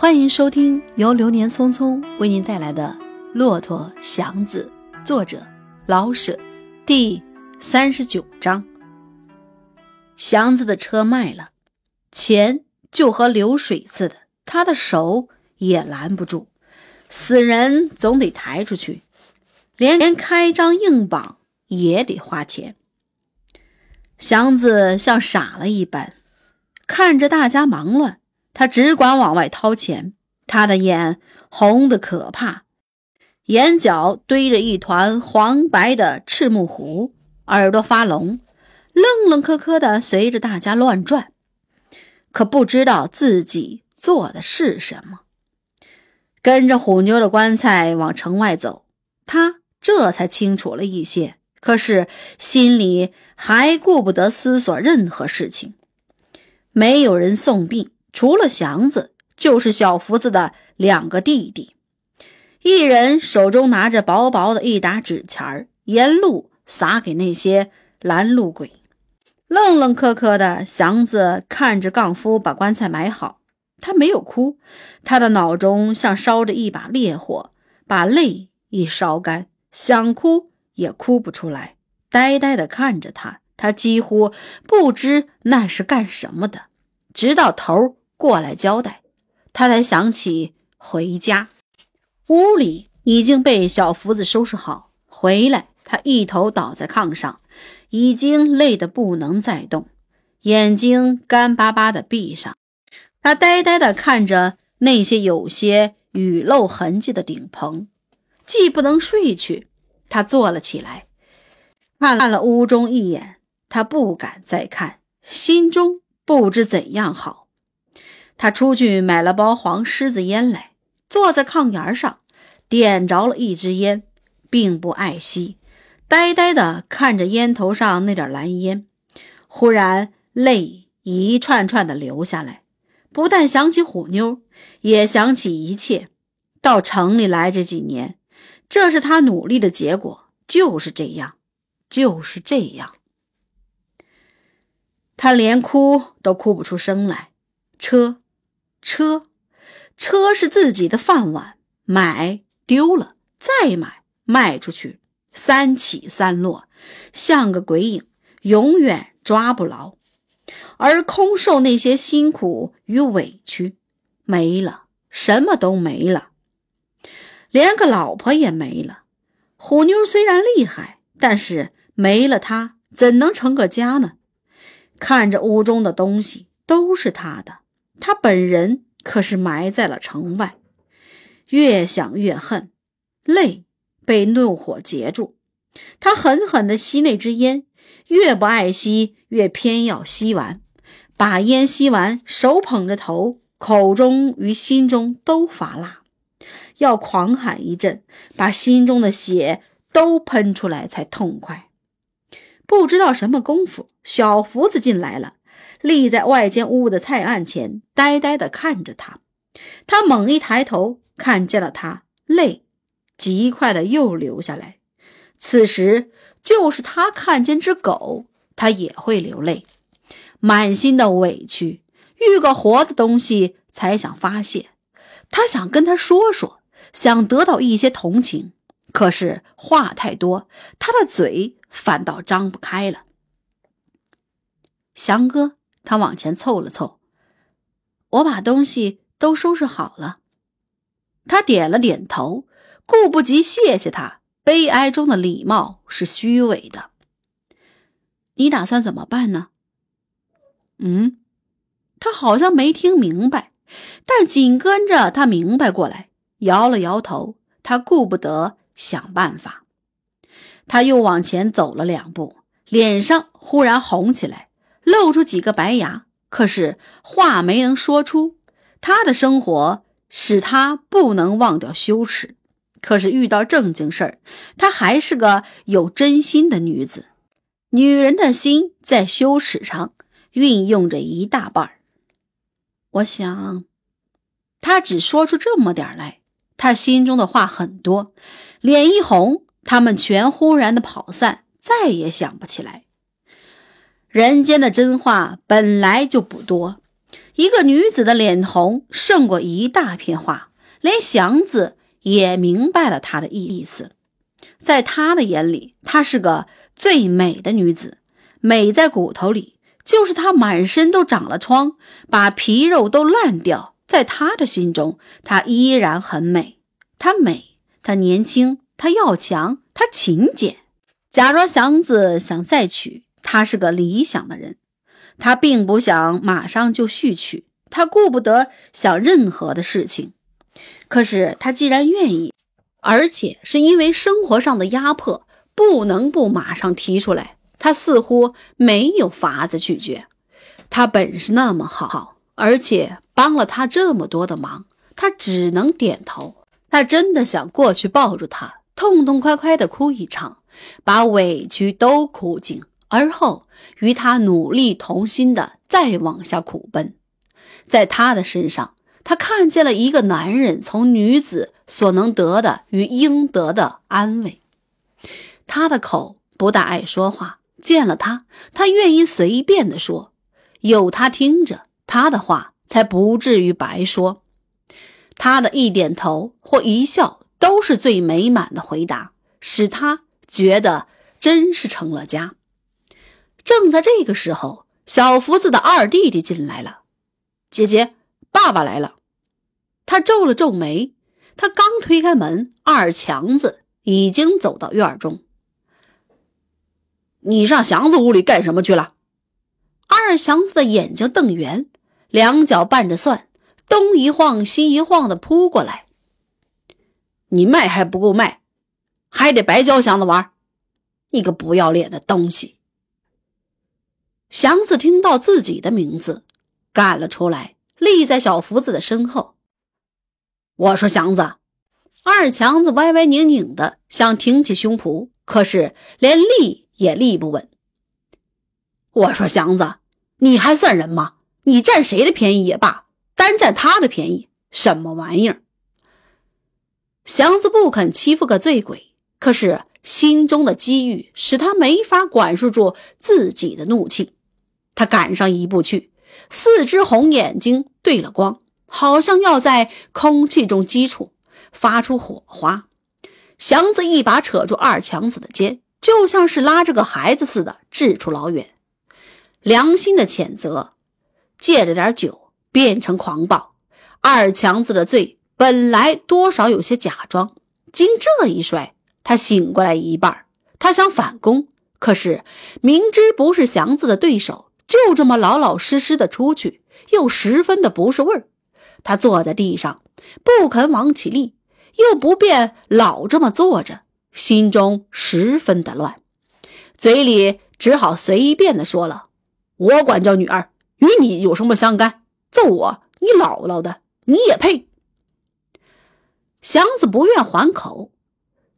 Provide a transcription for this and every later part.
欢迎收听由流年匆匆为您带来的《骆驼祥子》，作者老舍，第三十九章。祥子的车卖了，钱就和流水似的，他的手也拦不住，死人总得抬出去，连连开张硬绑也得花钱。祥子像傻了一般，看着大家忙乱。他只管往外掏钱，他的眼红得可怕，眼角堆着一团黄白的赤木糊，耳朵发聋，愣愣磕磕的随着大家乱转，可不知道自己做的是什么。跟着虎妞的棺材往城外走，他这才清楚了一些，可是心里还顾不得思索任何事情。没有人送殡。除了祥子，就是小福子的两个弟弟，一人手中拿着薄薄的一沓纸钱儿，沿路撒给那些拦路鬼。愣愣磕磕的祥子看着杠夫把棺材埋好，他没有哭，他的脑中像烧着一把烈火，把泪一烧干，想哭也哭不出来，呆呆地看着他，他几乎不知那是干什么的，直到头。过来交代，他才想起回家。屋里已经被小福子收拾好。回来，他一头倒在炕上，已经累得不能再动，眼睛干巴巴的闭上。他呆呆地看着那些有些雨漏痕迹的顶棚，既不能睡去，他坐了起来，看了屋中一眼。他不敢再看，心中不知怎样好。他出去买了包黄狮子烟来，坐在炕沿上，点着了一支烟，并不爱惜，呆呆地看着烟头上那点蓝烟。忽然泪一串串的流下来，不但想起虎妞，也想起一切。到城里来这几年，这是他努力的结果，就是这样，就是这样。他连哭都哭不出声来，车。车，车是自己的饭碗，买丢了，再买卖出去，三起三落，像个鬼影，永远抓不牢。而空受那些辛苦与委屈，没了，什么都没了，连个老婆也没了。虎妞虽然厉害，但是没了她，怎能成个家呢？看着屋中的东西，都是他的。他本人可是埋在了城外，越想越恨，泪被怒火截住。他狠狠地吸那支烟，越不爱吸，越偏要吸完。把烟吸完，手捧着头，口中与心中都发辣，要狂喊一阵，把心中的血都喷出来才痛快。不知道什么功夫，小福子进来了。立在外间屋的菜案前，呆呆地看着他。他猛一抬头，看见了他，泪极快的又流下来。此时，就是他看见只狗，他也会流泪，满心的委屈，遇个活的东西才想发泄。他想跟他说说，想得到一些同情，可是话太多，他的嘴反倒张不开了。祥哥。他往前凑了凑，我把东西都收拾好了。他点了点头，顾不及谢谢他。悲哀中的礼貌是虚伪的。你打算怎么办呢？嗯，他好像没听明白，但紧跟着他明白过来，摇了摇头。他顾不得想办法，他又往前走了两步，脸上忽然红起来。露出几个白牙，可是话没能说出。他的生活使他不能忘掉羞耻，可是遇到正经事儿，她还是个有真心的女子。女人的心在羞耻上运用着一大半儿我想，他只说出这么点来，他心中的话很多，脸一红，他们全忽然的跑散，再也想不起来。人间的真话本来就不多，一个女子的脸红胜过一大片话，连祥子也明白了她的意意思。在他的眼里，她是个最美的女子，美在骨头里。就是她满身都长了疮，把皮肉都烂掉，在他的心中，她依然很美。她美，她年轻，她要强，她勤俭。假若祥子想再娶，他是个理想的人。他并不想马上就续娶，他顾不得想任何的事情。可是他既然愿意，而且是因为生活上的压迫，不能不马上提出来。他似乎没有法子拒绝。他本事那么好，而且帮了他这么多的忙，他只能点头。他真的想过去抱住他，痛痛快快的哭一场，把委屈都哭尽。而后与他努力同心的再往下苦奔，在他的身上，他看见了一个男人从女子所能得的与应得的安慰。他的口不大爱说话，见了他，他愿意随便的说，有他听着，他的话才不至于白说。他的一点头或一笑，都是最美满的回答，使他觉得真是成了家。正在这个时候，小福子的二弟弟进来了。姐姐，爸爸来了。他皱了皱眉。他刚推开门，二强子已经走到院中。你上祥子屋里干什么去了？二强子的眼睛瞪圆，两脚拌着蒜，东一晃西一晃的扑过来。你卖还不够卖，还得白教祥子玩。你个不要脸的东西！祥子听到自己的名字，赶了出来，立在小福子的身后。我说：“祥子。”二强子歪歪拧拧的想挺起胸脯，可是连立也立不稳。我说：“祥子，你还算人吗？你占谁的便宜也罢，单占他的便宜，什么玩意儿？”祥子不肯欺负个醉鬼，可是心中的机遇使他没法管束住自己的怒气。他赶上一步去，四只红眼睛对了光，好像要在空气中击出，发出火花。祥子一把扯住二强子的肩，就像是拉着个孩子似的，掷出老远。良心的谴责，借着点酒变成狂暴。二强子的罪本来多少有些假装，经这一摔，他醒过来一半。他想反攻，可是明知不是祥子的对手。就这么老老实实的出去，又十分的不是味儿。他坐在地上，不肯往起立，又不便老这么坐着，心中十分的乱，嘴里只好随便的说了：“我管教女儿，与你有什么相干？揍我，你姥姥的，你也配？”祥子不愿还口，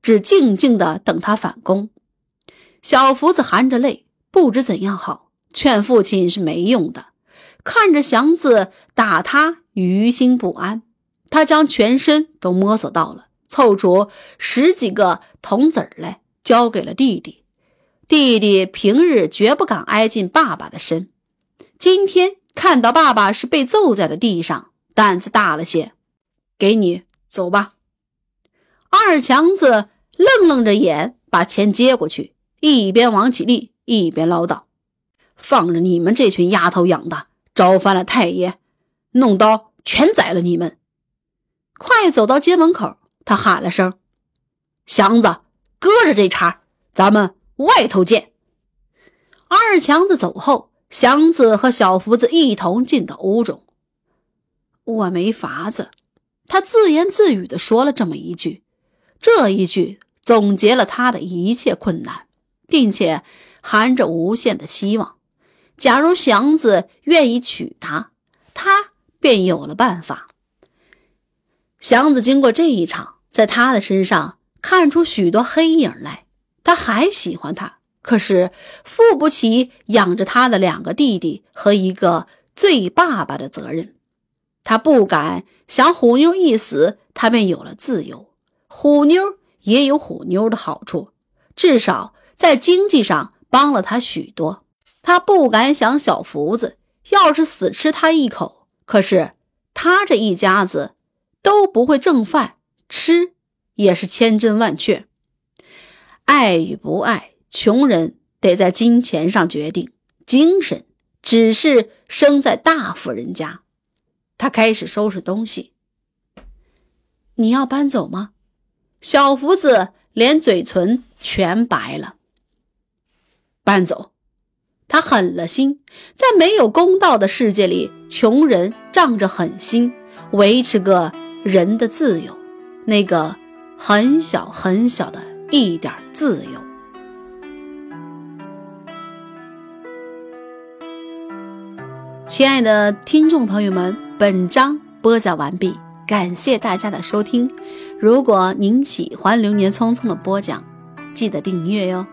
只静静的等他反攻。小福子含着泪，不知怎样好。劝父亲是没用的，看着祥子打他，于心不安。他将全身都摸索到了，凑出十几个铜子来，交给了弟弟。弟弟平日绝不敢挨近爸爸的身，今天看到爸爸是被揍在了地上，胆子大了些。给你，走吧。二强子愣愣着眼，把钱接过去，一边往起立，一边唠叨。放着你们这群丫头养的，招翻了太爷，弄刀全宰了你们！快走到街门口，他喊了声：“祥子，搁着这茬，咱们外头见。”二强子走后，祥子和小福子一同进到屋中。我没法子，他自言自语的说了这么一句，这一句总结了他的一切困难，并且含着无限的希望。假如祥子愿意娶她，他便有了办法。祥子经过这一场，在他的身上看出许多黑影来。他还喜欢他，可是负不起养着他的两个弟弟和一个醉爸爸的责任。他不敢想虎妞一死，他便有了自由。虎妞也有虎妞的好处，至少在经济上帮了他许多。他不敢想小福子要是死吃他一口，可是他这一家子都不会挣饭，吃也是千真万确。爱与不爱，穷人得在金钱上决定，精神只是生在大富人家。他开始收拾东西。你要搬走吗？小福子连嘴唇全白了。搬走。他狠了心，在没有公道的世界里，穷人仗着狠心维持个人的自由，那个很小很小的一点自由。亲爱的听众朋友们，本章播讲完毕，感谢大家的收听。如果您喜欢《流年匆匆》的播讲，记得订阅哟。